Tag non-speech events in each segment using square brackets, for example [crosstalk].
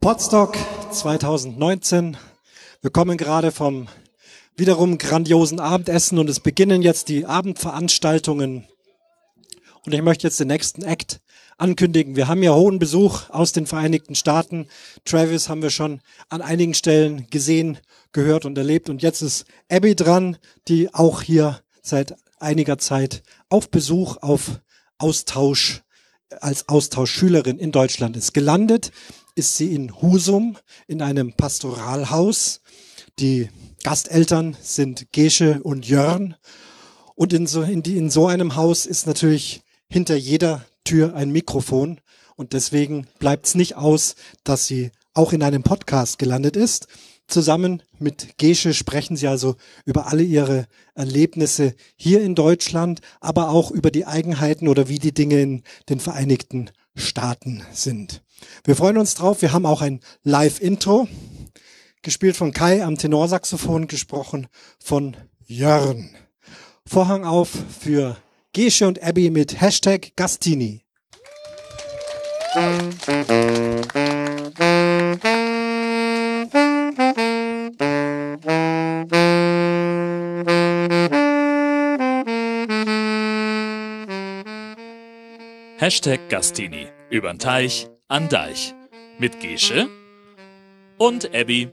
Podstock 2019. Wir kommen gerade vom wiederum grandiosen Abendessen und es beginnen jetzt die Abendveranstaltungen. Und ich möchte jetzt den nächsten Act ankündigen. Wir haben ja hohen Besuch aus den Vereinigten Staaten. Travis haben wir schon an einigen Stellen gesehen, gehört und erlebt. Und jetzt ist Abby dran, die auch hier seit einiger Zeit auf Besuch, auf Austausch, als Austauschschülerin in Deutschland ist. Gelandet ist sie in Husum in einem Pastoralhaus. Die Gasteltern sind Gesche und Jörn. Und in so, in, die, in so einem Haus ist natürlich hinter jeder Tür ein Mikrofon. Und deswegen bleibt es nicht aus, dass sie auch in einem Podcast gelandet ist. Zusammen mit Gesche sprechen sie also über alle ihre Erlebnisse hier in Deutschland, aber auch über die Eigenheiten oder wie die Dinge in den Vereinigten Staaten sind. Wir freuen uns drauf. Wir haben auch ein Live-Intro, gespielt von Kai am Tenorsaxophon, gesprochen von Jörn. Vorhang auf für Gesche und Abby mit Hashtag Gastini. Hashtag Gastini. Übern Teich, an Deich. Mit Gesche und Abby.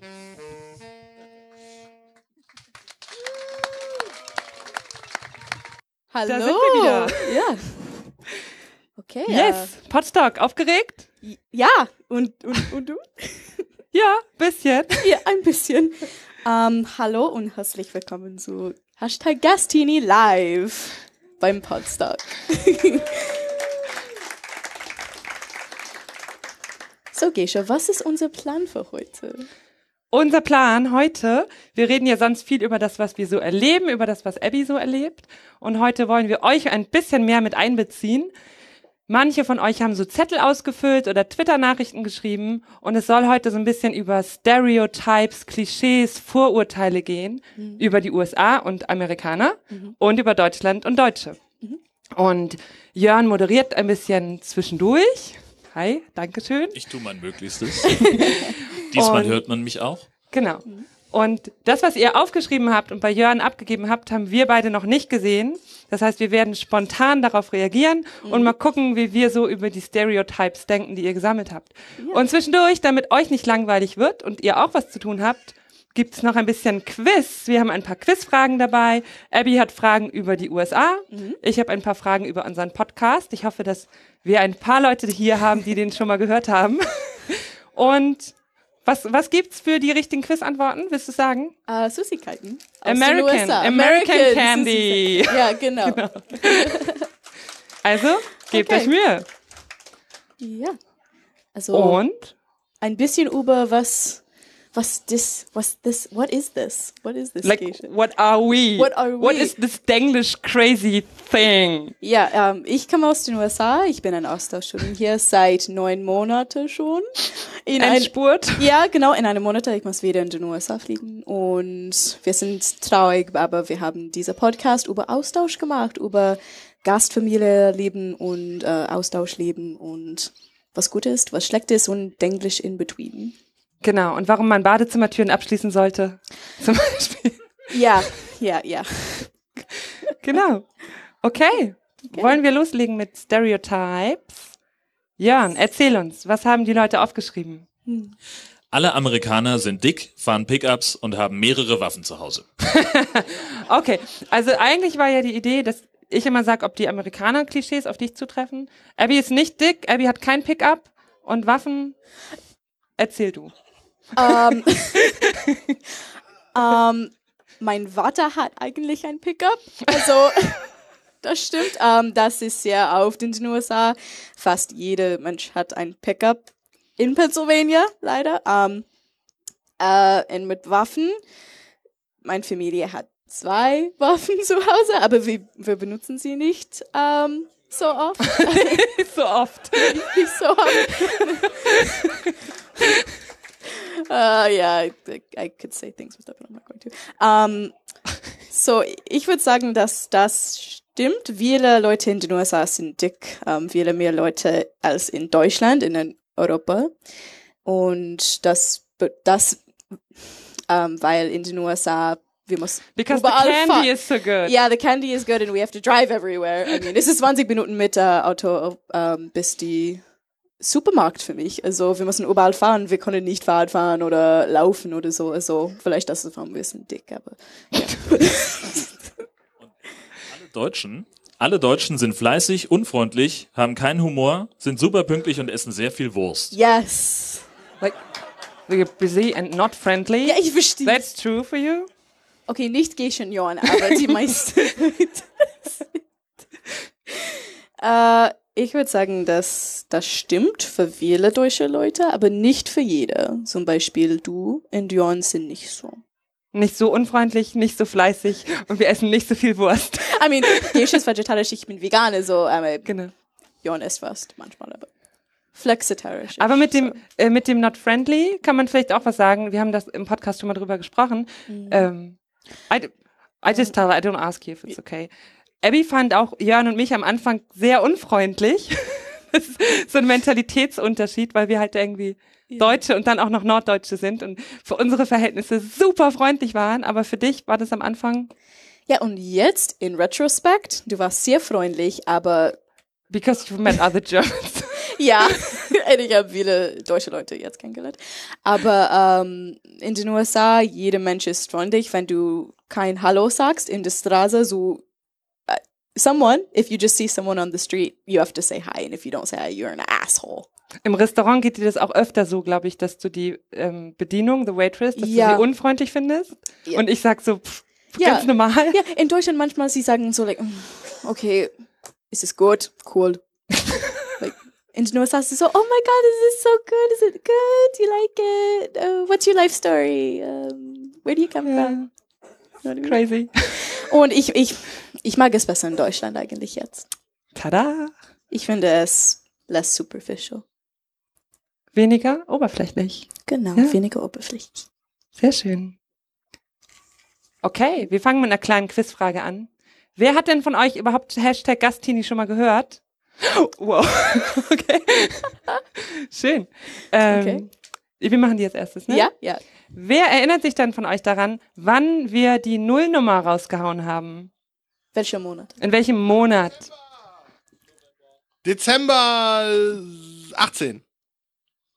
Hallo. Da sind wir wieder. Ja. Okay. Yes, Podstock, aufgeregt? Äh, ja. Und, und, und du? [laughs] Ja, bisschen. [laughs] ja, ein bisschen. Ähm, hallo und herzlich willkommen zu Hashtag Gastini Live beim Podstock. [laughs] so, Gesche, was ist unser Plan für heute? Unser Plan heute, wir reden ja sonst viel über das, was wir so erleben, über das, was Abby so erlebt. Und heute wollen wir euch ein bisschen mehr mit einbeziehen. Manche von euch haben so Zettel ausgefüllt oder Twitter-Nachrichten geschrieben und es soll heute so ein bisschen über Stereotypes, Klischees, Vorurteile gehen, über die USA und Amerikaner und über Deutschland und Deutsche. Und Jörn moderiert ein bisschen zwischendurch. Hi, Dankeschön. Ich tue mein Möglichstes. [laughs] Diesmal Und- hört man mich auch. Genau. Und das, was ihr aufgeschrieben habt und bei Jörn abgegeben habt, haben wir beide noch nicht gesehen. Das heißt, wir werden spontan darauf reagieren und mal gucken, wie wir so über die Stereotypes denken, die ihr gesammelt habt. Und zwischendurch, damit euch nicht langweilig wird und ihr auch was zu tun habt, gibt's noch ein bisschen Quiz. Wir haben ein paar Quizfragen dabei. Abby hat Fragen über die USA. Ich habe ein paar Fragen über unseren Podcast. Ich hoffe, dass wir ein paar Leute hier haben, die den schon mal gehört haben. [laughs] Und was, was gibt's für die richtigen Quizantworten? Willst du sagen? Äh, Süßigkeiten. American, USA. American Candy. Süßigkeiten. Ja, [laughs] genau. Also, gebt Okay. euch Mühe. Ja. Also Und ein bisschen über was, was this, was this, what is this? What is this? like, Gesche? what are we? What are What we? is this Denglish crazy thing? Ja, ähm, ich komme aus den USA. Ich bin ein Austauschstudent hier seit neun Monaten schon. In ein, Endspurt. ja, genau, in einem Monat. Ich muss wieder in den USA fliegen. Und wir sind traurig, aber wir haben diesen Podcast über Austausch gemacht, über Gastfamilie leben und äh, Austausch leben und was gut ist, was schlecht ist und English in between. Genau. Und warum man Badezimmertüren abschließen sollte. [laughs] Zum Beispiel. Ja, ja, ja. Genau. Okay. Wollen wir loslegen mit Stereotypes? Jörn, erzähl uns, was haben die Leute aufgeschrieben? Alle Amerikaner sind dick, fahren Pickups und haben mehrere Waffen zu Hause. [laughs] Okay, also eigentlich war ja die Idee, dass ich immer sage, ob die Amerikaner-Klischees auf dich zutreffen. Abby ist nicht dick, Abby hat kein Pickup und Waffen. Erzähl du. Ähm, ähm, mein Vater hat eigentlich ein Pickup. Also, das stimmt. Ähm, das ist ja auf den USA. Fast jeder Mensch hat ein Pickup. In Pennsylvania, leider. Ähm, äh, und mit Waffen. Meine Familie hat zwei [laughs] Waffen zu Hause, aber wir, wir benutzen sie nicht ähm, so oft. [laughs] so oft. [laughs] nicht so oft. Uh, yeah, I, I could say things with that, but I'm not going to. Um, so, ich würde sagen, dass das stimmt. Viele Leute in den USA sind dick, um, viele mehr Leute als in Deutschland, in Europa. Und das, das, ähm, weil in den USA wir müssen Because the candy is so good. Yeah, the candy is good and we have to drive everywhere. I mean, es ist 20 Minuten mit äh, Auto ähm, bis die Supermarkt für mich. Also wir müssen überall fahren. Wir können nicht Fahrrad fahren oder laufen oder so. Also vielleicht das ist wir sind dick, aber [laughs] Alle Deutschen, alle Deutschen sind fleißig, unfreundlich, haben keinen Humor, sind super pünktlich und essen sehr viel Wurst. yes. Like, we're busy and not friendly. Ja, ich verstehe. That's true for you? Okay, nicht Geishenjon, aber die [laughs] meisten. [laughs] äh, ich würde sagen, dass das stimmt für viele deutsche Leute, aber nicht für jede. Zum Beispiel du und Jon sind nicht so. Nicht so unfreundlich, nicht so fleißig und wir essen nicht so viel Wurst. [laughs] I mean, Geish ist vegetarisch, ich bin vegan, so, aber genau. Jon isst fast manchmal, aber flexitarisch. Aber mit dem, äh, mit dem Not Friendly kann man vielleicht auch was sagen. Wir haben das im Podcast schon mal drüber gesprochen. Ähm, I, I just tell I don't ask you if it's okay. Abby fand auch Jörn und mich am Anfang sehr unfreundlich. [laughs] das ist so ein Mentalitätsunterschied, weil wir halt irgendwie Deutsche und dann auch noch Norddeutsche sind und für unsere Verhältnisse super freundlich waren. Aber für dich war das am Anfang, Ja, und jetzt, in Retrospect, du warst sehr freundlich, aber because you've met other Germans. [laughs] ja, [laughs] ich habe viele deutsche Leute jetzt kennengelernt. Aber ähm, in den USA, jeder Mensch ist freundlich, wenn du kein Hallo sagst in der Straße, so someone, if you just see someone on the street, you have to say hi, and if you don't say hi, you're an asshole. Im Restaurant geht dir das auch öfter so, glaube ich, dass du die ähm, Bedienung, the waitress, dass Ja. du sie unfreundlich findest. Ja. Und ich sag so, pff, Ja. ganz normal. Ja, in Deutschland manchmal, sie sagen so, like, "Mm, okay, ist es gut? Cool. [laughs] like, in den USA ist es so, oh my god, is this so good? Is it good? You like it? Uh, what's your life story? Um, where do you come Ja. from? Crazy. Und ich, ich, ich mag es besser in Deutschland eigentlich jetzt. Tada. Ich finde es less superficial. Weniger oberflächlich. Genau, Ja. weniger oberflächlich. Sehr schön. Okay, wir fangen mit einer kleinen Quizfrage an. Wer hat denn von euch überhaupt Hashtag Gastini schon mal gehört? [laughs] Wow. [laughs] Okay. Schön. Ähm, Okay. Wir machen die jetzt erstes, ne? Ja, ja. Wer erinnert sich dann von euch daran, wann wir die Nullnummer rausgehauen haben? Welcher Monat? In welchem Monat? Dezember 18.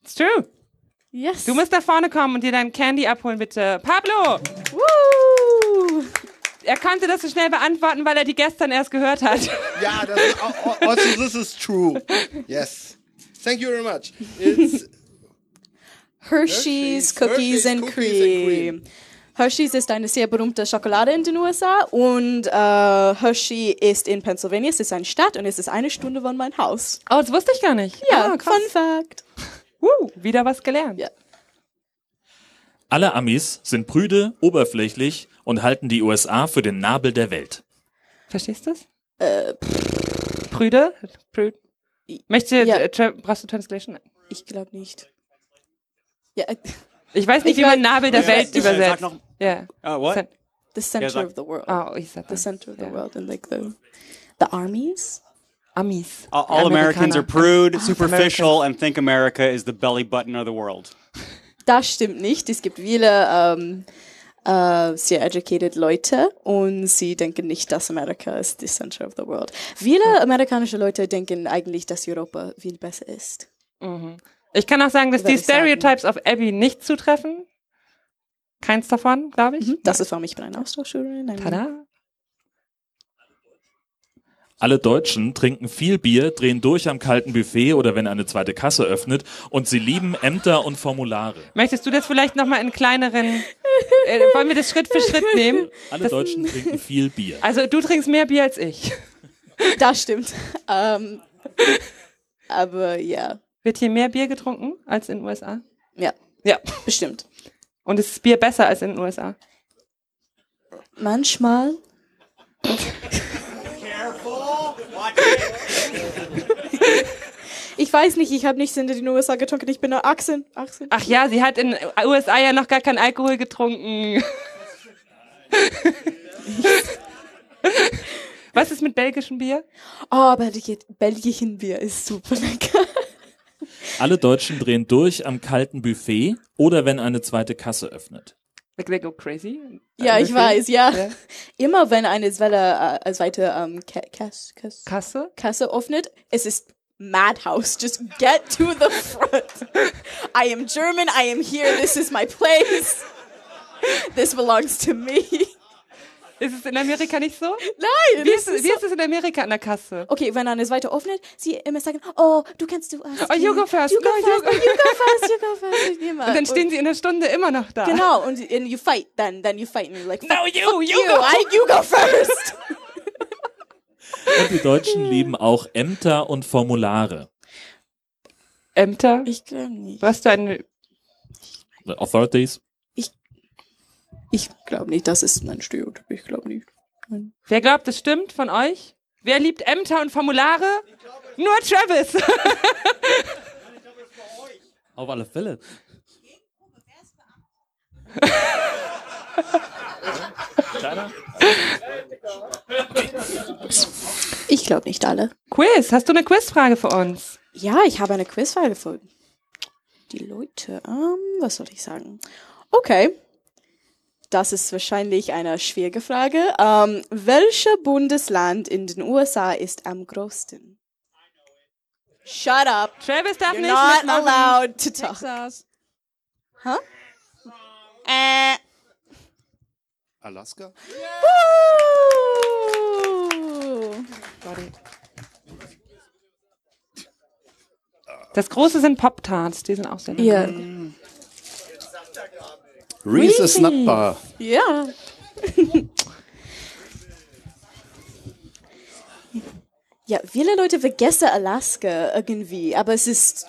It's true. Yes. Du musst nach vorne kommen und dir dein Candy abholen, bitte. Pablo! Woo! Er konnte das so schnell beantworten, weil er die gestern erst gehört hat. [laughs] Ja, das ist, al- al- also this is true. Yes. Thank you very much. It's Hershey's Hershey's, Cookies Hershey's and Cookies Cream. and Cream. Hershey's ist eine sehr berühmte Schokolade in den USA und äh, Hershey ist in Pennsylvania. Es ist eine Stadt und es ist eine Stunde von meinem Haus. Oh, das wusste ich gar nicht. Ja, ah, krass. Fun Fact. [laughs] Woo, wieder was gelernt. Ja. Alle Amis sind prüde, oberflächlich und halten die USA für den Nabel der Welt. Verstehst du es? Äh, Prüde? Prüd. Möchtest du, Ja. äh, tra brauchst du Translation? ich glaube nicht. Ja, äh, Ich weiß nicht, Ich wie man Nabel der ich Welt nicht. Sag übersetzt. noch, Ja. uh, what? Cent- the center sag- of the world. Oh, ich sag the das. center of the world and like the the armies. Amis. All, all Americans are prude, superficial, and think America is the belly button of the world. Das stimmt nicht. Es gibt viele ähm, äh, sehr educated Leute und sie denken nicht, dass Amerika ist the center of the world. Viele amerikanische Leute denken eigentlich, dass Europa viel besser ist. Ich kann auch sagen, dass Würde die ich sagen. Stereotypes auf Abby nicht zutreffen. Keins davon, glaube ich. Das ist, warum ich bin eine Austauschschülerin. Ein- Tada. Alle Deutschen trinken viel Bier, drehen durch am kalten Buffet oder wenn eine zweite Kasse öffnet und sie lieben Ämter und Formulare. Möchtest du das vielleicht nochmal in kleineren, äh, wollen wir das Schritt für Schritt nehmen? Alle Deutschen trinken viel Bier. Also du trinkst mehr Bier als ich. Das stimmt. ähm, aber ja, Wird hier mehr Bier getrunken als in den USA? ja, Ja. bestimmt. Und ist Bier besser als in den USA? Manchmal. Ich weiß nicht, ich habe nichts in den USA getrunken. Ich bin nur 18. 18. Ach ja, sie hat in den USA ja noch gar keinen Alkohol getrunken. Was ist mit belgischem Bier? Oh, Belgien, Belgien Bier ist super lecker. Alle Deutschen drehen durch am kalten Buffet oder wenn eine zweite Kasse öffnet. Like they go crazy. Ja, ich weiß, ja. Ja. [laughs] Immer wenn eine zweite, äh, zweite ähm, Ka Kas Kas Kasse? Kasse öffnet, es ist Madhouse. Just get to the front. I am German. I am here. This is my place. This belongs to me. Ist es in Amerika nicht so? Nein, Wie ist, ist wie so ist es in Amerika an der Kasse? Okay, wenn eine zweite öffnet, sie immer sagen, oh, du kannst du erst. Oh, you go first. You go No, you first. go- You go first. You go first. Und dann stehen sie in der Stunde immer noch da. Genau, und and you fight then, then you fight and you're like, No, you, you, you, go. I, you go first. Und die Deutschen lieben auch Ämter und Formulare. Ämter? Ich glaube nicht. Was du eine, The Authorities. Ich glaube nicht, das ist ein Stereotyp. Ich glaube nicht. Nein. wer glaubt, es stimmt von euch? Wer liebt Ämter und Formulare? Nur Travis. [laughs] Auf alle Fälle. Ich glaube nicht alle. Quiz, hast du eine Quizfrage für uns? Ja, ich habe eine Quizfrage für die Leute. Ähm, was soll ich sagen? Okay. Das ist wahrscheinlich eine schwierige Frage. Ähm, welcher Bundesland in den USA ist am größten? Shut up. Travis darf You're nicht not mitmachen. allowed to talk. Texas. Huh? Äh. Alaska? Woo! Das große sind Pop-Tarts, die sind auch sehr lecker. Ja. Reese's Nut Bar. Ja. [laughs] ja, viele Leute vergessen Alaska irgendwie, aber es ist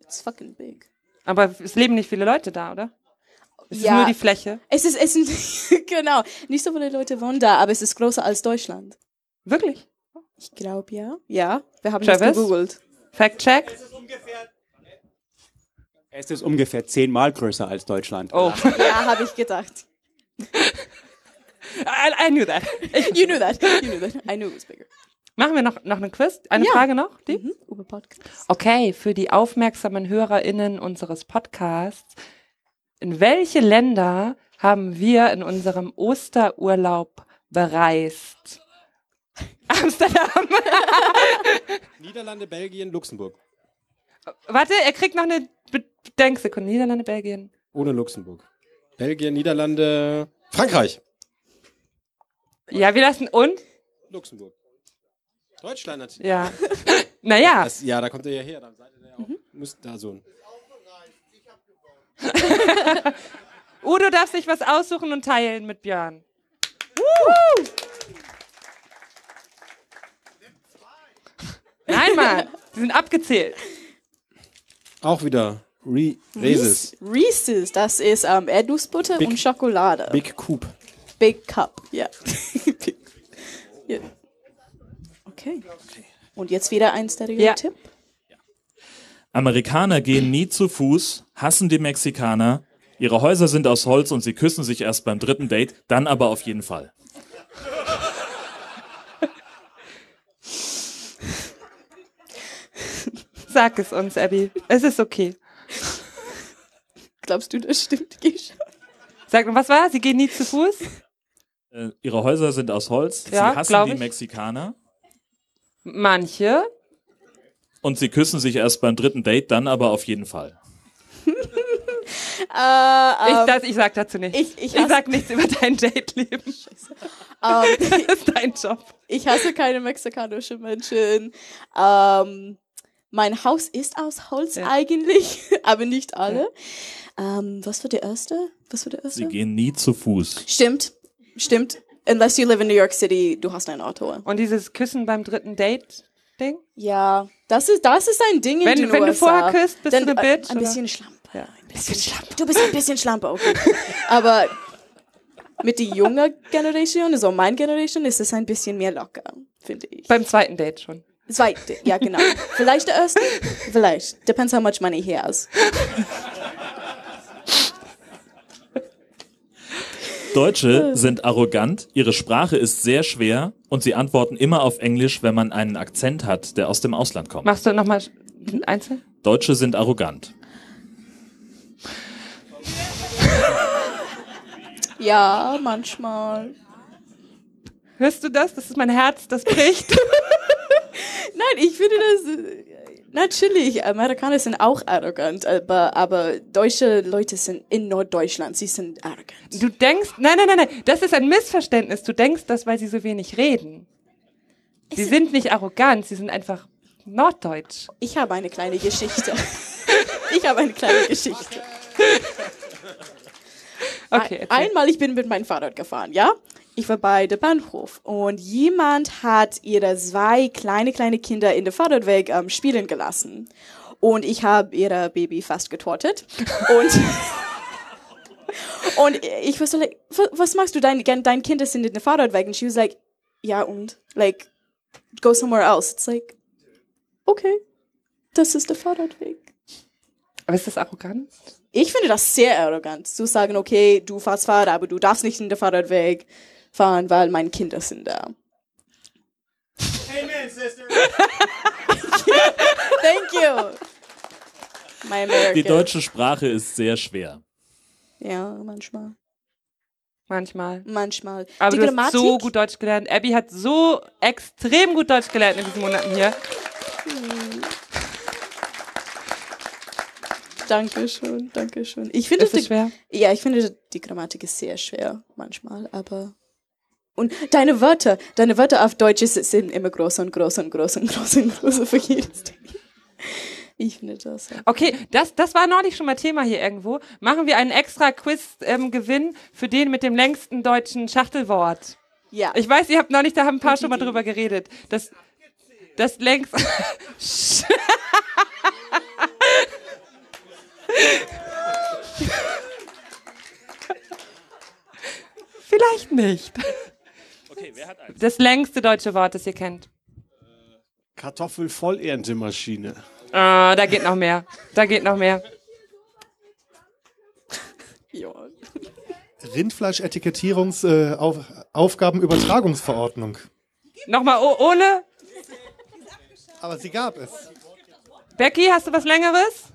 it's fucking big. Aber es leben nicht viele Leute da, oder? Es ist Ja. nur die Fläche. Es ist, es ist [laughs] genau, nicht so viele Leute wohnen da, aber es ist größer als Deutschland. Wirklich? Ich glaube ja. Ja, wir haben das Travis? gegoogelt. Fact check. Es ist ungefähr zehnmal größer als Deutschland. Oh, [laughs] Ja, habe ich gedacht. I, I knew that. [laughs] You knew that. You knew that. I knew it was bigger. Machen wir noch, noch eine Quiz? Eine Ja. Frage noch? Die? Mhm. Über Podcast. Okay, für die aufmerksamen HörerInnen unseres Podcasts. In welche Länder haben wir in unserem Osterurlaub bereist? [laughs] Amsterdam. Niederlande, Belgien, Luxemburg. Warte, er kriegt noch eine Bedenksekunde. Niederlande, Belgien. Ohne Luxemburg. Belgien, Niederlande, Frankreich. Ja, wir lassen und? Luxemburg. Deutschland natürlich. Ja. [laughs] naja, Das, ja, da kommt er ja her. Dann seid ihr ja auch. Müsst da so ein. [laughs] Udo darf sich was aussuchen und teilen mit Björn. Nein, Mann, die sind abgezählt. Auch wieder Re Reese's. Reese's, das ist ähm, Erdnussbutter Big- und Schokolade. Big Coop. Big Cup, ja. [laughs] ja. Okay. Und jetzt wieder ein Stereotyp. Amerikaner gehen nie zu Fuß, hassen die Mexikaner. Ihre Häuser sind aus Holz und sie küssen sich erst beim dritten Date, dann aber auf jeden Fall. Sag es uns, Abby. Es ist okay. Glaubst du, das stimmt? Geh schon. Sag mal, was war? Sie gehen nie zu Fuß? Äh, ihre Häuser sind aus Holz, Ja, sie hassen die ich. Mexikaner Manche. und sie küssen sich erst beim dritten Date, dann aber auf jeden Fall. [laughs] Äh, Ich, ähm, das, ich sag dazu nichts. ich- ich ich sag nichts über dein Date-Leben. ähm, [laughs] Das ist dein Job. ich hasse keine mexikanischen Menschen. Ähm, mein Haus ist aus Holz Ja. eigentlich, [laughs] aber nicht alle. Ähm, was war der erste? Was war der erste? Sie gehen nie zu Fuß. Stimmt, stimmt. Unless you live in New York City, du hast ein Auto. Und dieses Küssen beim dritten Date-Ding? Ja, das ist, das ist ein Ding in Wenn- den wenn du USA. vorher küsst, bist du eine äh, Bitch, Ein oder? bisschen Schlampe. Ja. Ein bisschen Schlampe. Du bist ein bisschen Schlampe, okay. [laughs] Aber mit der jungen Generation, also mein Generation, ist es ein bisschen mehr locker, finde ich. Beim zweiten Date schon. Zweite, ja genau. Vielleicht der erste? [laughs] Vielleicht. Depends how much money he has. Deutsche sind arrogant, ihre Sprache ist sehr schwer und sie antworten immer auf Englisch, wenn man einen Akzent hat, der aus dem Ausland kommt. Machst du nochmal einzeln? Deutsche sind arrogant. [laughs] Ja, manchmal. Hörst du das? Das ist mein Herz, das bricht. [laughs] [laughs] Nein, ich finde das. Natürlich, Amerikaner sind auch arrogant, aber, aber deutsche Leute sind in Norddeutschland, sie sind arrogant. Du denkst, nein, nein, nein, nein, das ist ein Missverständnis. Du denkst das, weil sie so wenig reden. Sie sind nicht arrogant, sie sind einfach norddeutsch. Ich habe eine kleine Geschichte. ich habe eine kleine Geschichte. [laughs] Okay, erzähl. Einmal, ich bin mit meinem Fahrrad gefahren, ja? Ich war bei der Bahnhof und jemand hat ihre zwei kleine, kleine Kinder in der Fahrradweg ähm, spielen gelassen. Und ich habe ihre Baby fast getortet. Und, [laughs] und ich war so, like, "Wa- was machst du? Dein, dein Kinder sind in der Fahrradweg. Und she was like, ja und? Like, go somewhere else. It's like, okay, das ist der Fahrradweg. Aber ist das arrogant? Ich finde das sehr arrogant, zu sagen, okay, du fährst Fahrrad, aber du darfst nicht in der Fahrradweg fahren, weil meine Kinder sind da. Amen, Sister. [laughs] Thank you. My American. Die deutsche Sprache ist sehr schwer. Ja, manchmal. Manchmal. Manchmal. Aber Die du Grammatik, hast so gut Deutsch gelernt. Abby hat so extrem gut Deutsch gelernt in diesen Monaten hier. danke schön, danke schön. Ich finde Ist es die, schwer? ja, ich finde die Grammatik ist sehr schwer manchmal, aber und deine Wörter, deine Wörter auf Deutsch sind immer groß und groß und groß und groß und groß für jedes Ding. Ich finde das. ja. Okay, das, das war neulich schon mal Thema hier irgendwo. Machen wir einen extra Quiz-Gewinn für den mit dem längsten deutschen Schachtelwort. Ja. Ich weiß, ihr habt neulich, da haben ein paar schon mal drüber geredet. Das, das längst. [laughs] Vielleicht nicht. Okay, wer hat eins? Das längste deutsche Wort, das ihr kennt. Kartoffelvollerntemmaschine. Ah, da geht noch mehr. Da geht noch mehr. [laughs] ja. Rindfleischetikettierungsaufgabenübertragungsverordnung. Äh. Nochmal oh, ohne. Aber sie gab es. Becky, hast du was Längeres?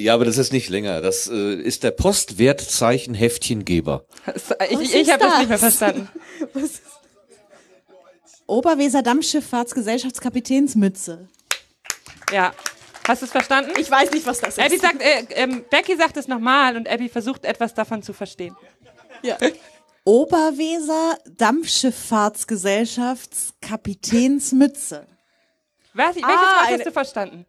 Ja, aber das ist nicht länger. Das äh, ist der Postwertzeichenheftchengeber. Ich, Was ich, ist ich habe das das? nicht mehr verstanden. [laughs] Oberweser Dampfschifffahrtsgesellschaftskapitänsmütze. Ja. Hast du es verstanden? Ich weiß nicht, was das ist. Abby sagt, äh, ähm, Becky sagt es nochmal und Abby versucht etwas davon zu verstehen. ja. Oberweser Dampfschifffahrtsgesellschaftskapitänsmütze. Was, welches Ah, Wort eine- hast du verstanden?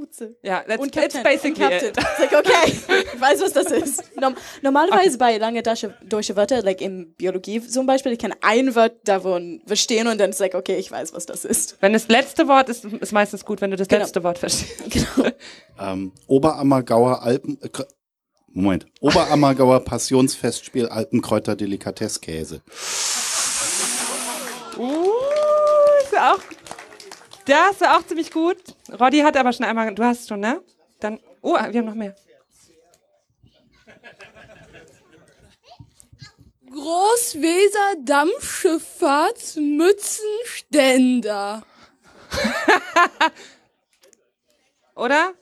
Mutze. Ja, that's, Und that's Captain. basically und Captain. it. It's like, okay, ich weiß, was das ist. Norm normalerweise bei lange deutsche, Wörter, like in Biologie zum Beispiel, ich kann ein Wort davon verstehen und dann ist like, okay, ich weiß, was das ist. Wenn das letzte Wort ist, ist meistens gut, wenn du das Genau. letzte Wort verstehst. [laughs] Genau. Ähm, Oberammergauer Alpen. Äh, Moment. Oberammergauer [laughs] Passionsfestspiel Alpenkräuter Delikatesskäse. Uh, ist ja auch. Das war auch ziemlich gut. Roddy hat aber schon einmal. Du hast schon, ne? Dann. Oh, wir haben noch mehr. Großweser Dampfschifffahrtsmützenständer. [laughs] Oder?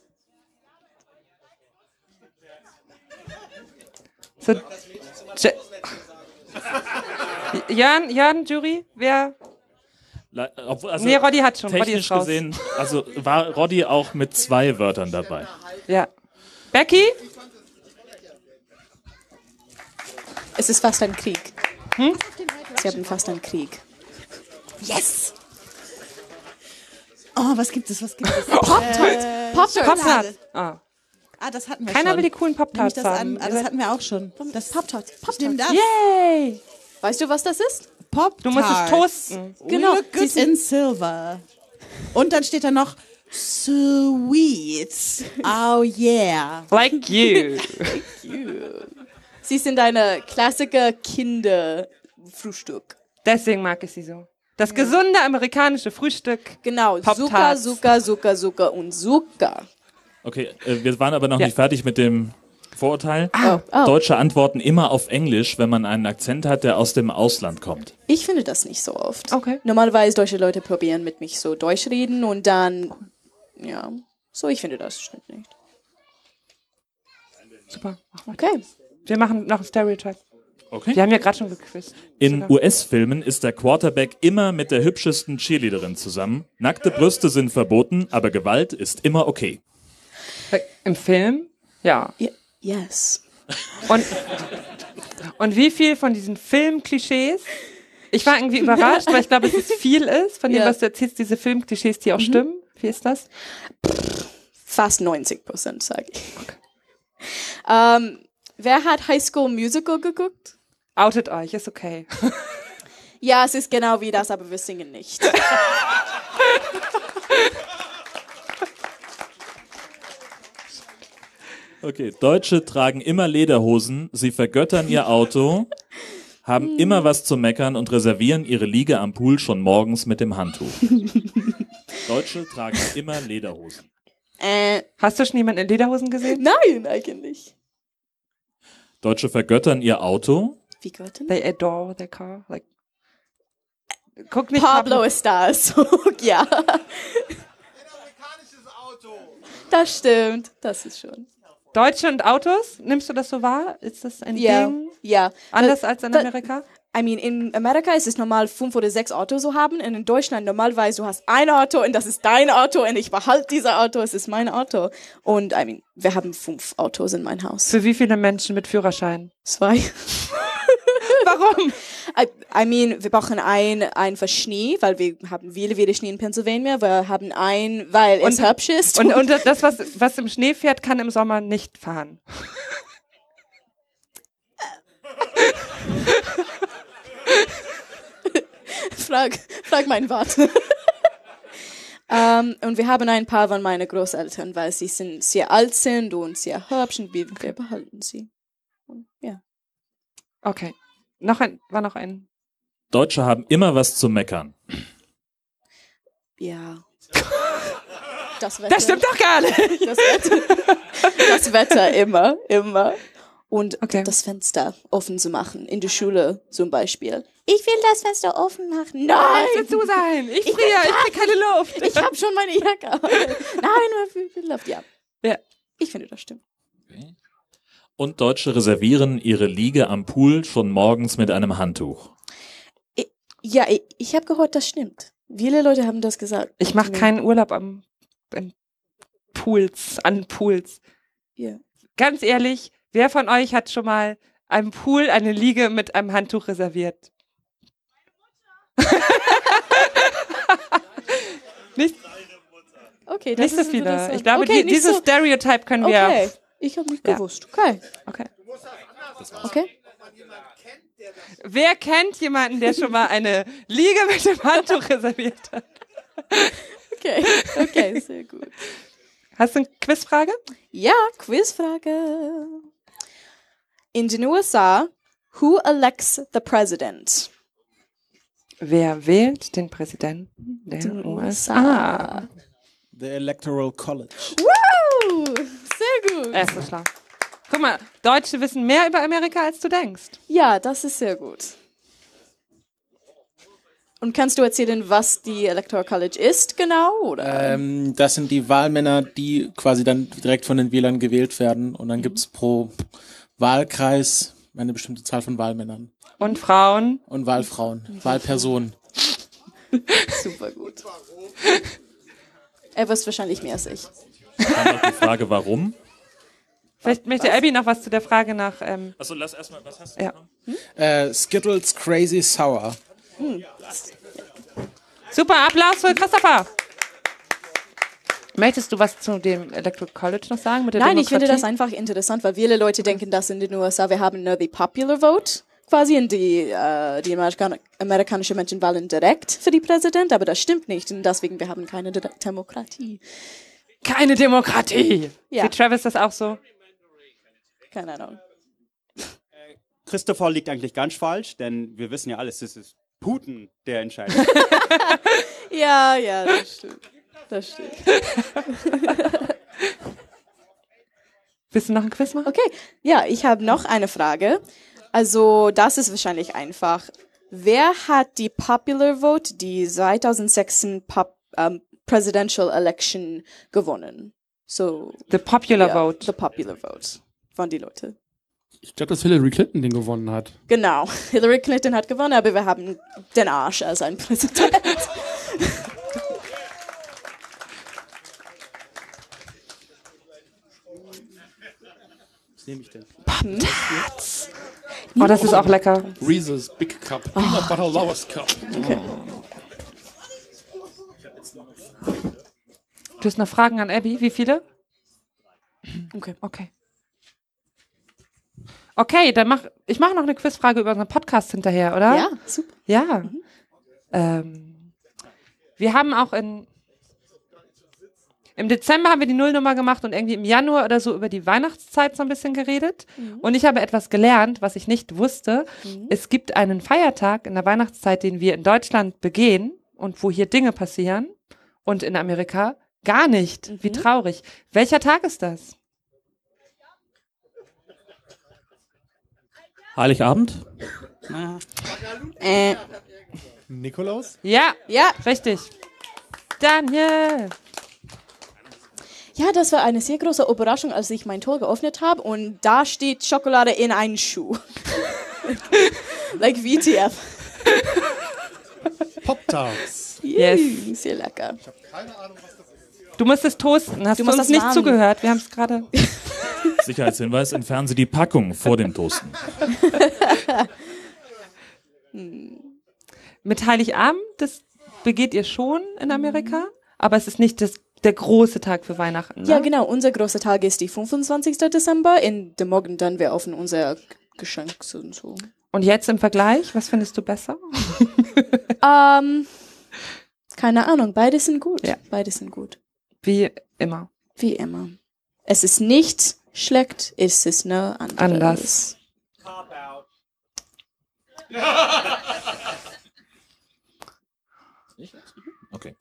So, Jörn, Jörn, Jury, wer? Also Nee, Roddy hat schon. Roddy Technisch raus. gesehen, also war Roddy auch mit zwei Wörtern dabei. Ja. Becky? Es ist fast ein Krieg. Hm? Sie haben fast einen Krieg. Yes! Oh, was gibt es? Was gibt es? [laughs] Pop-Tarts. Äh, Pop-Tarts. Schokolade. Ah. Ah, das hatten wir Keiner schon. will die coolen Pop-Tarts das haben. Ah, das hatten wir auch schon. Das Pop-Tarts. Ich nehme das. Yay! Weißt du, was das ist? Pop Du musst es toasten. Genau. Look Sie good sind- in silver. Und dann steht da noch sweet. [laughs] Oh yeah. Like you. [laughs] Sie sind eine Klassiker Kinderfrühstück. Deswegen mag ich sie so. Das gesunde amerikanische Frühstück. Genau. Zucker, Pop-Tarts. Zucker, Zucker, Zucker und Zucker. Okay, äh, wir waren aber noch Ja. nicht fertig mit dem Vorurteil. Oh, oh. Deutsche antworten immer auf Englisch, wenn man einen Akzent hat, der aus dem Ausland kommt. Ich finde das nicht so oft. Okay. Normalerweise deutsche Leute probieren mit mich so Deutsch reden und dann ja. So, ich finde, das stimmt nicht. Super. Okay. Wir machen noch ein Stereotype. Okay. Wir haben ja gerade schon gequizt. In US-Filmen ist der Quarterback immer mit der hübschesten Cheerleaderin zusammen. Nackte Brüste sind verboten, aber Gewalt ist immer okay. Im Film? Ja. Yes. Und, und wie viel von diesen Filmklischees? Ich war irgendwie überrascht, weil ich glaube, dass es viel ist von dem, Ja. was du erzählst, diese Filmklischees, die auch stimmen. Wie ist das? Fast 90 Prozent, sage ich. Ähm, wer hat High School Musical geguckt? Outet euch, ist okay. Ja, es ist genau wie das, aber wir singen nicht. [laughs] Okay, Deutsche tragen immer Lederhosen, sie vergöttern ihr Auto, haben immer was zu meckern und reservieren ihre Liege am Pool schon morgens mit dem Handtuch. [laughs] Deutsche tragen immer Lederhosen. äh, Hast du schon jemanden in Lederhosen gesehen? nein, eigentlich. Deutsche vergöttern ihr Auto. Wie Göttin? They adore their car. Like, guck nicht Pablo ist da, so, [laughs] ja. Das stimmt, das ist schon. Deutsche und Autos, nimmst du das so wahr? Ist das ein Ja, Ding? ja. Anders Da- als in Amerika? I mean, in Amerika ist es normal, fünf oder sechs Autos zu haben. Und in Deutschland normalerweise, du hast ein Auto und das ist dein Auto und ich behalte dieses Auto, es ist mein Auto. Und I mean, wir haben fünf Autos in meinem Haus. Für wie viele Menschen mit Führerschein? Zwei. [laughs] Warum? I, I mean, wir brauchen ein, ein für Schnee, weil wir haben viele, viele Schnee in Pennsylvania. Wir haben ein, weil es hübsch ist. Und, und [laughs] das, was, was im Schnee fährt, kann im Sommer nicht fahren. frag, frag meinen Vater. [laughs] ähm, und wir haben ein paar von meinen Großeltern, weil sie sind sehr alt sind und sehr hübsch und wir, wir behalten sie. Und, ja. Okay. Noch ein, war noch ein. Deutsche haben immer was zu meckern. Ja. [laughs] Das Wetter. Das stimmt doch gar nicht. Das Wetter, das Wetter immer, immer. Und das Fenster offen zu machen, in der Schule zum Beispiel. Ich will das Fenster offen machen. Nein! Es wird zu sein. Ich friere, ich krieg keine Luft. Ich habe schon meine Jacke. Nein, nur viel, viel Luft, ja. Ja. Ich finde, das stimmt. Und Deutsche reservieren ihre Liege am Pool schon morgens mit einem Handtuch. Ja, ich, ich habe gehört, das stimmt. Viele Leute haben das gesagt. Ich mache keinen Urlaub am an Pools, an Pools. Ja. Ganz ehrlich, wer von euch hat schon mal einem Pool eine Liege mit einem Handtuch reserviert? [laughs] nicht, Okay, das nicht so ist viele. interessant. Ich glaube, okay, die, dieses so- Stereotype können Okay, wir. Ich habe nicht Ja. gewusst. Okay. Okay. Okay. Wer kennt jemanden, der schon mal eine Liege mit dem Handtuch reserviert hat? Okay, okay, sehr gut. Hast du eine Quizfrage? Ja, Quizfrage. In den USA, who elects the president? Wer wählt den Präsidenten der Den USA? The Electoral College. Woo! Sehr gut. Er ist so schlau. Guck mal, Deutsche wissen mehr über Amerika, als du denkst. Ja, das ist sehr gut. Und kannst du erzählen, was die Electoral College ist, genau? Oder? Ähm, das sind die Wahlmänner, die quasi dann direkt von den Wählern gewählt werden. Und dann gibt's pro Wahlkreis eine bestimmte Zahl von Wahlmännern. Und Frauen? Und Wahlfrauen, Wahlpersonen. [laughs] Super gut. Er weiß wahrscheinlich mehr als ich. Dann noch die Frage, warum? Vielleicht möchte Abby noch was zu der Frage nach. Ähm, Achso, lass erstmal, was hast du ja. Äh, Skittles Crazy Sour. Hm. Super, Applaus für Christopher. Möchtest du was zu dem Electoral College noch sagen? Mit der Nein, ich finde das Demokratie? einfach interessant, weil viele Leute denken, dass in den USA wir haben nur die Popular Vote quasi und die, äh, die Amerikan amerikanischen Menschen wählen direkt für die Präsident, aber das stimmt nicht und deswegen wir haben keine De Demokratie. Keine Demokratie. Ja. Sieht Travis das auch so? Keine Ahnung. Christopher liegt eigentlich ganz falsch, denn wir wissen ja alles, es ist Putin, der entscheidet. [laughs] Ja, ja, das stimmt. Das stimmt. [laughs] Willst du noch ein Quiz machen? Okay, ja, ich habe noch eine Frage. Also, das ist wahrscheinlich einfach. Wer hat die Popular Vote, die 2006 Pop, ähm, presidential election gewonnen. So. The popular ja, vote. The popular vote von die Leute. Ich glaube, dass Hillary Clinton den gewonnen hat. Genau. [laughs] Hillary Clinton hat gewonnen, aber wir haben den Arsch als ein Präsident. Was nehme ich denn? Pop-Tarts. Oh, das ist auch lecker. Reese's Big Cup. Peanut Butter Lowest Cup. Okay. Du hast noch Fragen an Abby? Wie viele? Okay. Okay. Okay, dann mach ich mache noch eine Quizfrage über unseren Podcast hinterher, oder? Ja, super. Ja. Ähm, wir haben auch in im Dezember haben wir die Nullnummer gemacht und irgendwie im Januar oder so über die Weihnachtszeit so ein bisschen geredet. Und ich habe etwas gelernt, was ich nicht wusste. Es gibt einen Feiertag in der Weihnachtszeit, den wir in Deutschland begehen und wo hier Dinge passieren und in Amerika gar nicht. Wie traurig. Welcher Tag ist das? Heiligabend? Äh. Nikolaus? Ja, ja, richtig. Daniel. Ja, das war eine sehr große Überraschung, als ich mein Tor geöffnet habe und da steht Schokolade in einen Schuh. [laughs] like VTF. Pop-Tarts. Yes. Sehr lecker. Du musst es toasten. Hast Du du, musst uns das nicht warm. zugehört? Wir haben es gerade. [laughs] Sicherheitshinweis, entfernen Sie die Packung vor dem Toasten. [laughs] Mit Heiligabend, das begeht ihr schon in Amerika, aber es ist nicht das, der große Tag für Weihnachten. Ne? Ja, genau. Unser großer Tag ist die 25. Dezember. In dem Morgen dann wir öffnen unser Geschenk und so. Und jetzt im Vergleich, was findest du besser? Ähm, keine Ahnung. Beide sind gut. Ja. Beide sind gut. Wie immer. Wie immer. Es ist nicht schlecht, es ist nur anders. Anders. Okay.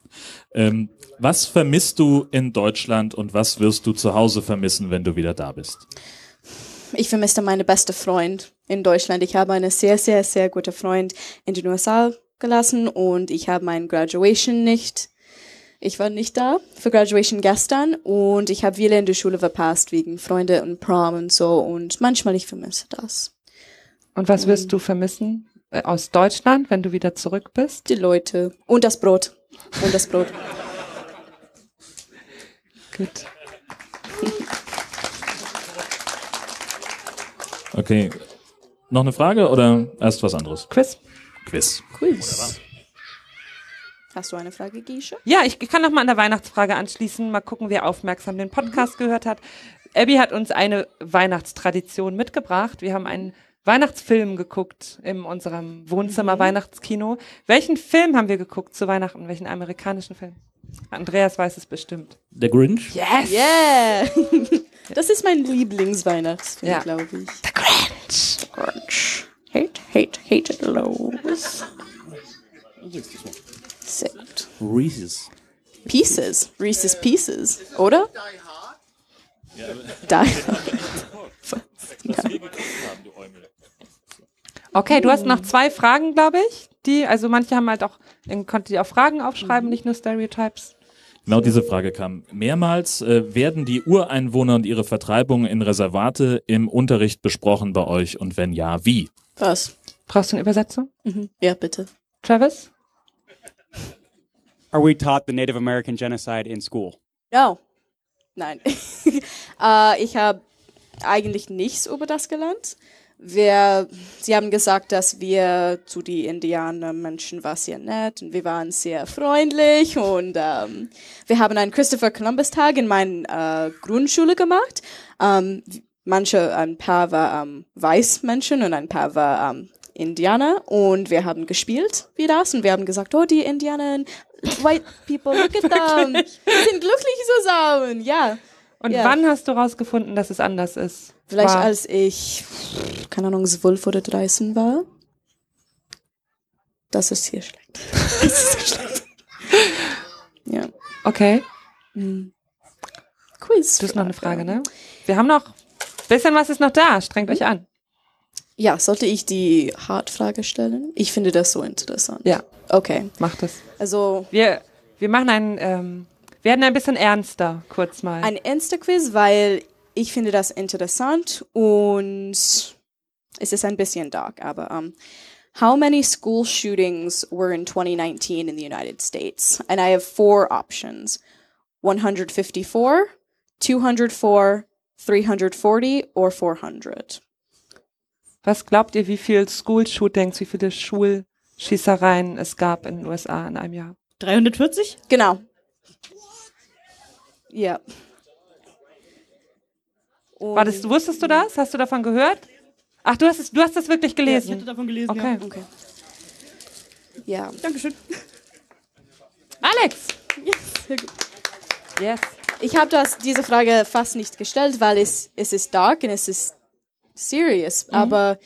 Ähm, was vermisst du in Deutschland und was wirst du zu Hause vermissen, wenn du wieder da bist? Ich vermisste meine beste Freund in Deutschland. Ich habe eine sehr, sehr, sehr gute Freund in den USA gelassen und ich habe mein Graduation nicht. Ich war nicht da für Graduation gestern und ich habe viele in der Schule verpasst wegen Freunde und Prom und so und manchmal ich vermisse das. Und was wirst du vermissen äh, aus Deutschland, wenn du wieder zurück bist? Die Leute und das Brot und das Brot. [laughs] Gut. Okay. Noch eine Frage oder erst was anderes? Quiz. Quiz. Quiz. Hast du eine Frage, Gische? Ja, ich kann noch mal an der Weihnachtsfrage anschließen. Mal gucken, wer aufmerksam den Podcast gehört hat. Abby hat uns eine Weihnachtstradition mitgebracht. Wir haben einen Weihnachtsfilm geguckt in unserem Wohnzimmer Weihnachtskino. Welchen Film haben wir geguckt zu Weihnachten? Welchen amerikanischen Film? Andreas weiß es bestimmt. Der Grinch? Yes! Yeah! [laughs] Das ist mein Lieblingsweihnachtsfilm, Ja. glaube ich. The Grinch. Grinch. Hate, hate, hate it los. Sehr gut. Reese's. Pieces. Reese's Pieces, oder? Die [laughs] Okay, du hast noch zwei Fragen, glaube ich. Die, also manche haben halt auch, dann konnte die auch Fragen aufschreiben, nicht nur Stereotypes. Genau diese Frage kam mehrmals. Äh, werden die Ureinwohner und ihre Vertreibung in Reservate im Unterricht besprochen bei euch und wenn ja, wie? Was? Brauchst du eine Übersetzung? Mhm. Ja, bitte. Travis? Are we taught the Native American genocide in school? No. Nein. [laughs] äh, ich habe eigentlich nichts über das gelernt. Wir, sie haben gesagt, dass wir zu die Indianermenschen war sehr nett und wir waren sehr freundlich und ähm, wir haben einen Christopher Columbus Tag in meiner äh, Grundschule gemacht. Ähm, manche, ein paar war ähm, Weißmenschen und ein paar war ähm, Indianer und wir haben gespielt wie das und wir haben gesagt, oh, die Indianer, white people, look at [laughs] them, die sind glücklich zusammen, ja. Und ja. wann hast du rausgefunden, dass es anders ist? Vielleicht War- als ich, keine Ahnung, 12 oder 13 war. Das ist hier schlecht. [laughs] Das ist sehr schlecht. ja. Okay. Mhm. Quiz. Du hast noch eine Frage, ne? Wir haben noch, bisschen was ist noch da, strengt euch an. Ja, sollte ich die Hardfrage stellen? Ich finde das so interessant. Ja. Okay. Mach das. Also, Wir, Wir machen einen, ähm, werden ein bisschen ernster, kurz mal. Ein ernster Quiz, weil ich finde das interessant und es ist ein bisschen dark, aber um, how many school shootings were in 2019 in the United States? And I have four options. 154, 204, 340 or 400. Was glaubt ihr, wie viel School-Shootings, wie viele Schulschießereien es gab in den USA in einem Jahr? 340? Genau. Ja. War das, wusstest du das? Hast du davon gehört? Ach, du hast es, du hast das wirklich gelesen? Ja, ich hatte davon gelesen, okay. ja. Okay. Ja. Dankeschön. Alex! Sehr gut. Yes. Ich habe das diese Frage fast nicht gestellt, weil es es ist dark und es ist serious, Mhm. aber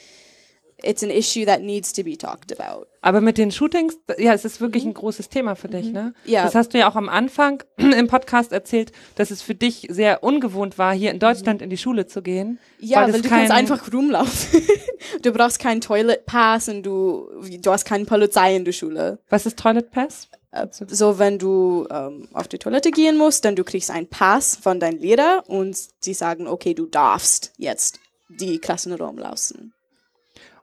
it's an issue that needs to be talked about. Aber mit den Shootings, ja, es ist wirklich ein großes Thema für dich, ne? Mhm. Ja. Das hast du ja auch am Anfang [clears throat] im Podcast erzählt, dass es für dich sehr ungewohnt war, hier in Deutschland in die Schule zu gehen. Ja, es weil, du kannst einfach rumlaufen. [laughs] du brauchst keinen Toilet Pass und du du hast keine Polizei in der Schule. Was ist Toilet Pass? Äh, So, wenn du ähm, auf die Toilette gehen musst, dann du kriegst einen Pass von deinem Lehrer und sie sagen, okay, du darfst jetzt die Klassenraum laufen.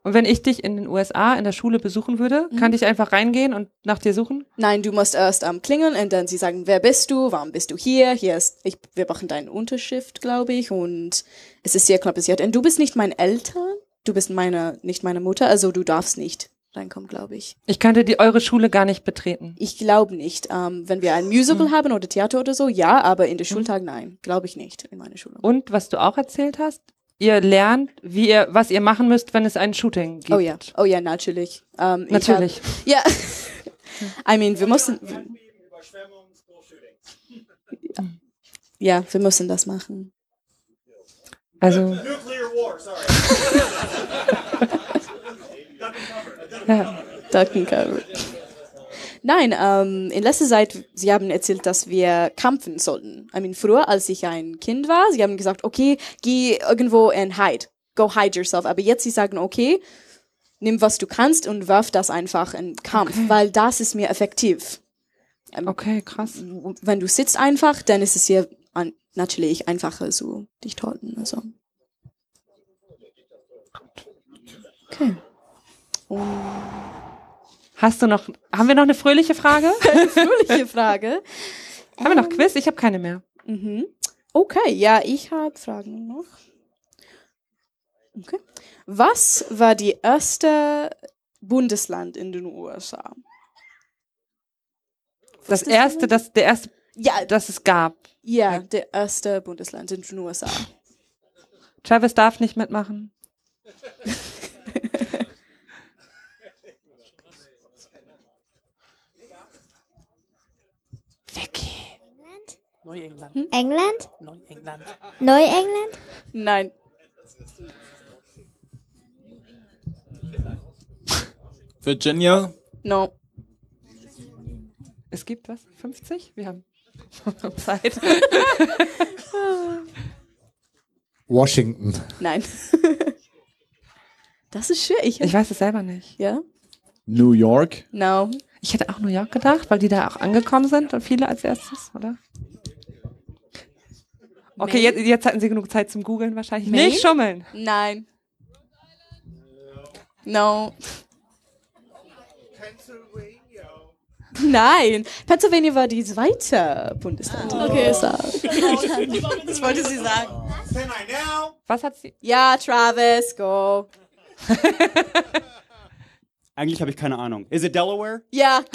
Und wenn ich dich in den USA in der Schule besuchen würde, Mhm. kann ich einfach reingehen und nach dir suchen? Nein, du musst erst ähm, klingeln und dann sie sagen, wer bist du, warum bist du hier, hier ist, ich, wir brauchen deine Unterschrift, glaube ich, und es ist sehr kompliziert. Und du bist nicht mein Eltern, du bist meine, nicht meine Mutter, also du darfst nicht reinkommen, glaube ich. Ich könnte die eure Schule gar nicht betreten. Ich glaube nicht. Ähm, wenn wir ein Musical haben oder Theater oder so, ja, aber in der Schultag nein, glaube ich nicht in meiner Schule. Und was du auch erzählt hast, ihr lernt, wie ihr, was ihr machen müsst, wenn es ein Shooting gibt. Oh ja, oh ja, natürlich. Ähm, ich Natürlich. Hab, ja. [laughs] I mean, wir müssen. Ja, wir müssen das machen. Also. [laughs] ja. Duck and cover. Nein, ähm, in letzter Zeit, sie haben erzählt, dass wir kämpfen sollten. I mean, früher, als ich ein Kind war, sie haben gesagt, okay, geh irgendwo und hide. Go hide yourself. Aber jetzt, sie sagen, okay, nimm was du kannst und wirf das einfach in Kampf, weil das ist mir effektiv. Ähm, Okay, krass. Wenn du sitzt einfach, dann ist es hier an, natürlich einfacher, so dich töten. Also. Okay. Hast du noch, haben wir noch eine fröhliche Frage? [laughs] Eine fröhliche Frage. [laughs] haben wir noch Quiz? Ich habe keine mehr. Mhm. Okay, ja, ich habe Fragen noch. Okay. Was war die erste Bundesland in den USA? Das erste, das, der erste, ja, das es gab. Ja, der erste Bundesland in den USA. Travis darf nicht mitmachen. [laughs] Neuengland. England? Neuengland. Neuengland? Nein. Virginia? No. Es gibt was? 50? Wir haben Zeit. [laughs] Washington. Nein. das ist schwierig. Ich weiß es selber nicht. Ja? New York? No. Ich hätte auch New York gedacht, weil die da auch angekommen sind und viele als erstes, oder? Okay, jetzt, jetzt hatten Sie genug Zeit zum Googeln wahrscheinlich. Maine? Nicht schummeln. Nein. No. Nein, Pennsylvania war die zweite Bundesland. Ah, okay. So. [laughs] Das wollte sie sagen. Was hat sie? Ja, Travis, go. [laughs] Eigentlich habe ich keine Ahnung. Is it Delaware? Ja. [laughs]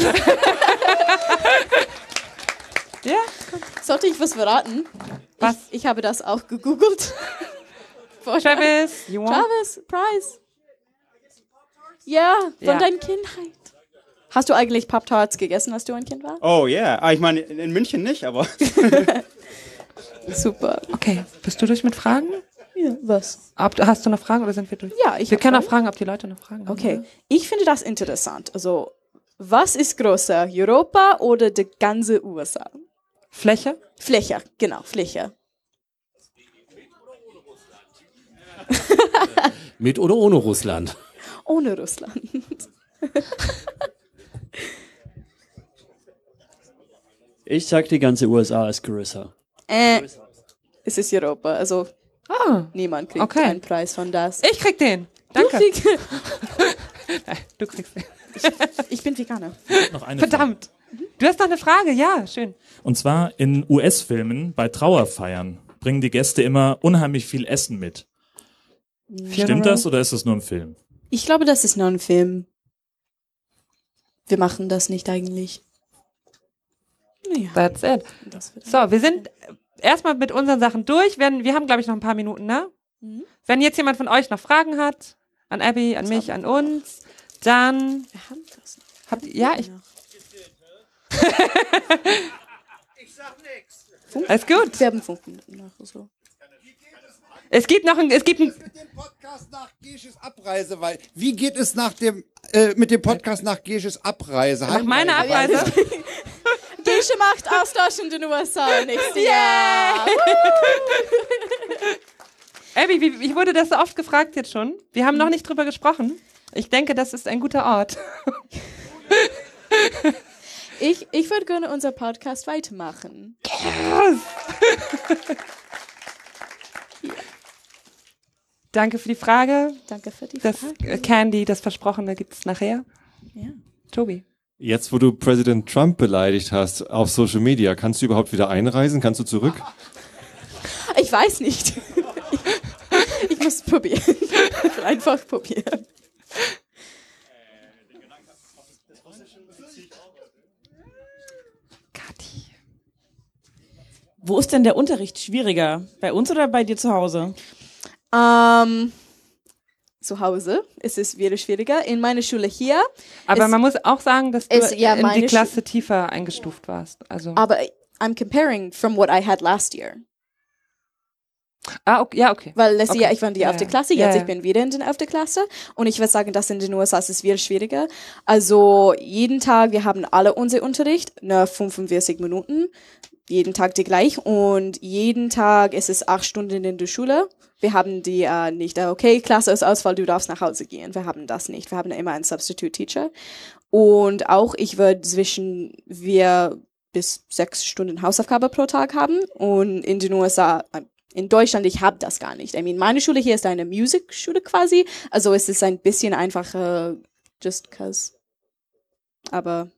ja. Sollte ich was verraten? Was? Ich, ich habe das auch gegoogelt. [laughs] Travis, you want? Travis, Prize. Ja, von Ja. deiner Kindheit. Hast du eigentlich Pop-Tarts gegessen, als du ein Kind warst? Oh yeah. Ah, ich meine, in München nicht, aber. [laughs] Super. Okay, bist du durch mit Fragen? Ja, was? Ob, hast du noch Fragen oder sind wir durch? Ja, ich Wir können auch Fragen. fragen, ob die Leute noch Fragen haben. Okay, ich finde das interessant. Also, was ist größer, Europa oder die ganze USA? Fläche? Fläche, genau, Fläche. [laughs] Mit oder ohne Russland? Ohne Russland. [laughs] Ich sag, die ganze USA ist größer. Äh, es ist Europa, also Ah, niemand kriegt okay. einen Preis von das. Ich krieg den. Danke. Du, krieg, [laughs] Du kriegst den. ich bin Veganer. Noch eine Verdammt. Du hast noch eine Frage, ja, schön. Und zwar in US-Filmen bei Trauerfeiern bringen die Gäste immer unheimlich viel Essen mit. Stimmt das oder ist das nur ein Film? Ich glaube, das ist nur ein Film. Wir machen das nicht eigentlich. Naja. That's it. Das So, wir sind erstmal mit unseren Sachen durch. Wenn, wir haben, glaube ich, noch ein paar Minuten, ne? Mhm. Wenn jetzt jemand von euch noch Fragen hat, an Abby, an mich, an uns, dann. Wir haben das noch. Habt, ja, ich. [laughs] Alles gut. Wir haben fünf Minuten noch. So. Es gibt noch ein, es gibt ein, Gesches Abreise, weil wie geht es nach dem äh, mit dem Podcast nach Gesches Abreise? nach meiner Abreise. [laughs] Gesche macht Austausch in den USA nächstes Jahr. [laughs] Abby, wie, ich wurde das so oft gefragt jetzt schon. Wir haben noch nicht drüber gesprochen. Ich denke, das ist ein guter Ort. Ich, ich würde gerne unser Podcast weitermachen. [laughs] Danke für die Frage. Danke für die Das Frage. äh, Candy, das Versprochene gibt's nachher. Ja. Tobi. Jetzt, wo du Präsident Trump beleidigt hast auf Social Media, kannst du überhaupt wieder einreisen? Kannst du zurück? Ich weiß nicht. Ich, [laughs] ich muss probieren. Ich [laughs] will einfach probieren. Wo ist denn der Unterricht schwieriger? Bei uns oder bei dir zu Hause? Ähm, zu Hause ist es wieder schwieriger. In meiner Schule hier. Aber ist, man muss auch sagen, dass du es- ja, in die Schu- Klasse tiefer eingestuft warst. Also. Aber I'm comparing from what I had last year. Ah, okay, ja, okay. Weil letztes Okay. Jahr ich war in die Ja, 11. Klasse, ja, jetzt ja. ich bin wieder in der 11. Klasse und ich würde sagen, dass in den USA ist es wieder schwieriger. Also jeden Tag, wir haben alle unser Unterricht, nur 45 Minuten, jeden Tag die gleich und jeden Tag ist es acht Stunden in der Schule. Wir haben die äh, nicht, äh, okay, Klasse ist Ausfall, du darfst nach Hause gehen. Wir haben das nicht. Wir haben immer einen Substitute Teacher. Und auch ich würde zwischen wir bis sechs Stunden Hausaufgabe pro Tag haben und in den USA äh, in Deutschland, ich habe das gar nicht. I mean, meine Schule hier ist eine Musikschule quasi, also es ist ein bisschen einfacher, just cause. Aber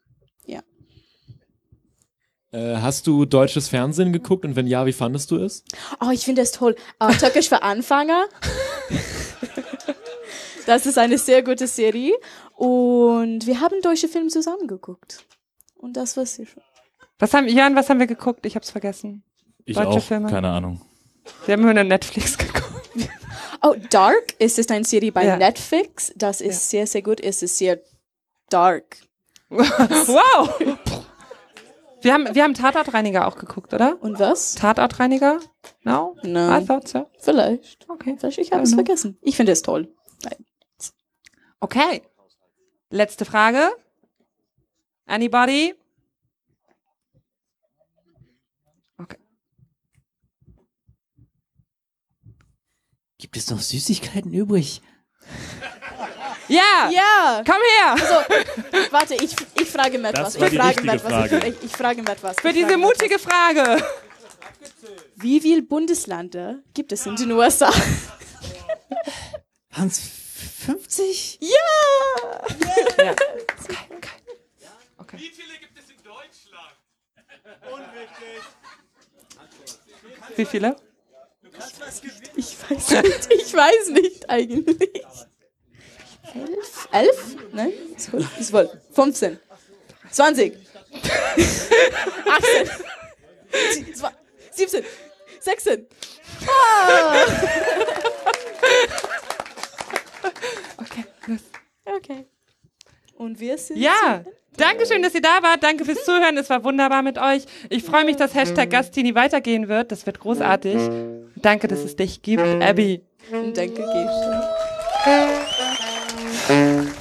hast du deutsches Fernsehen geguckt und wenn ja, wie fandest du es? Oh, ich finde das toll. Uh, Türkisch für Anfänger. das ist eine sehr gute Serie. Und wir haben deutsche Filme zusammen geguckt. Und das war sehr schön. Was haben, Jan, was haben wir geguckt? Ich hab's vergessen. Ich Deutsche auch, Filme. keine Ahnung. Wir haben nur Netflix [laughs] geguckt. Oh, Dark ist es eine Serie bei Ja. Netflix. Das ist sehr, sehr gut. Es ist sehr dark. [laughs] wow! Wir haben, wir haben Tatortreiniger auch geguckt, oder? Und was? Tatortreiniger? No? No. I thought so. Vielleicht. Okay. Vielleicht, ich habe es vergessen. Ich finde es toll. Nein. Okay. Letzte Frage. Anybody? Okay. Gibt es noch Süßigkeiten übrig? Ja! Ja! Komm her! Also, warte, ich frage Matt Das was. war Ich die frage Matt was. Frage. Ich, ich frage Matt was. Für Ich diese mutige Frage. was. Wie viele Bundesländer gibt es in den USA? Waren es 50? Ja! Ja. Okay, okay. Okay. Wie viele gibt es in Deutschland? Unwichtig. Wie viele? Ich weiß nicht. Ich weiß nicht eigentlich. Elf? Elf? Nein? Zwölf? Zwölf. 15. 20. 18. Sie- zwa- 17. 16. Ah. Okay. los. Okay. Und wir sind. Ja, danke schön, dass ihr da wart. Danke fürs Zuhören. Es war wunderbar mit euch. Ich freue mich, dass Hashtag Gastini weitergehen wird. Das wird großartig. Danke, dass es dich gibt, Abby. Danke, Gesche.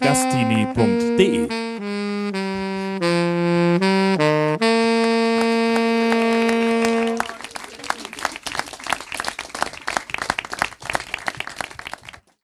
Gastini.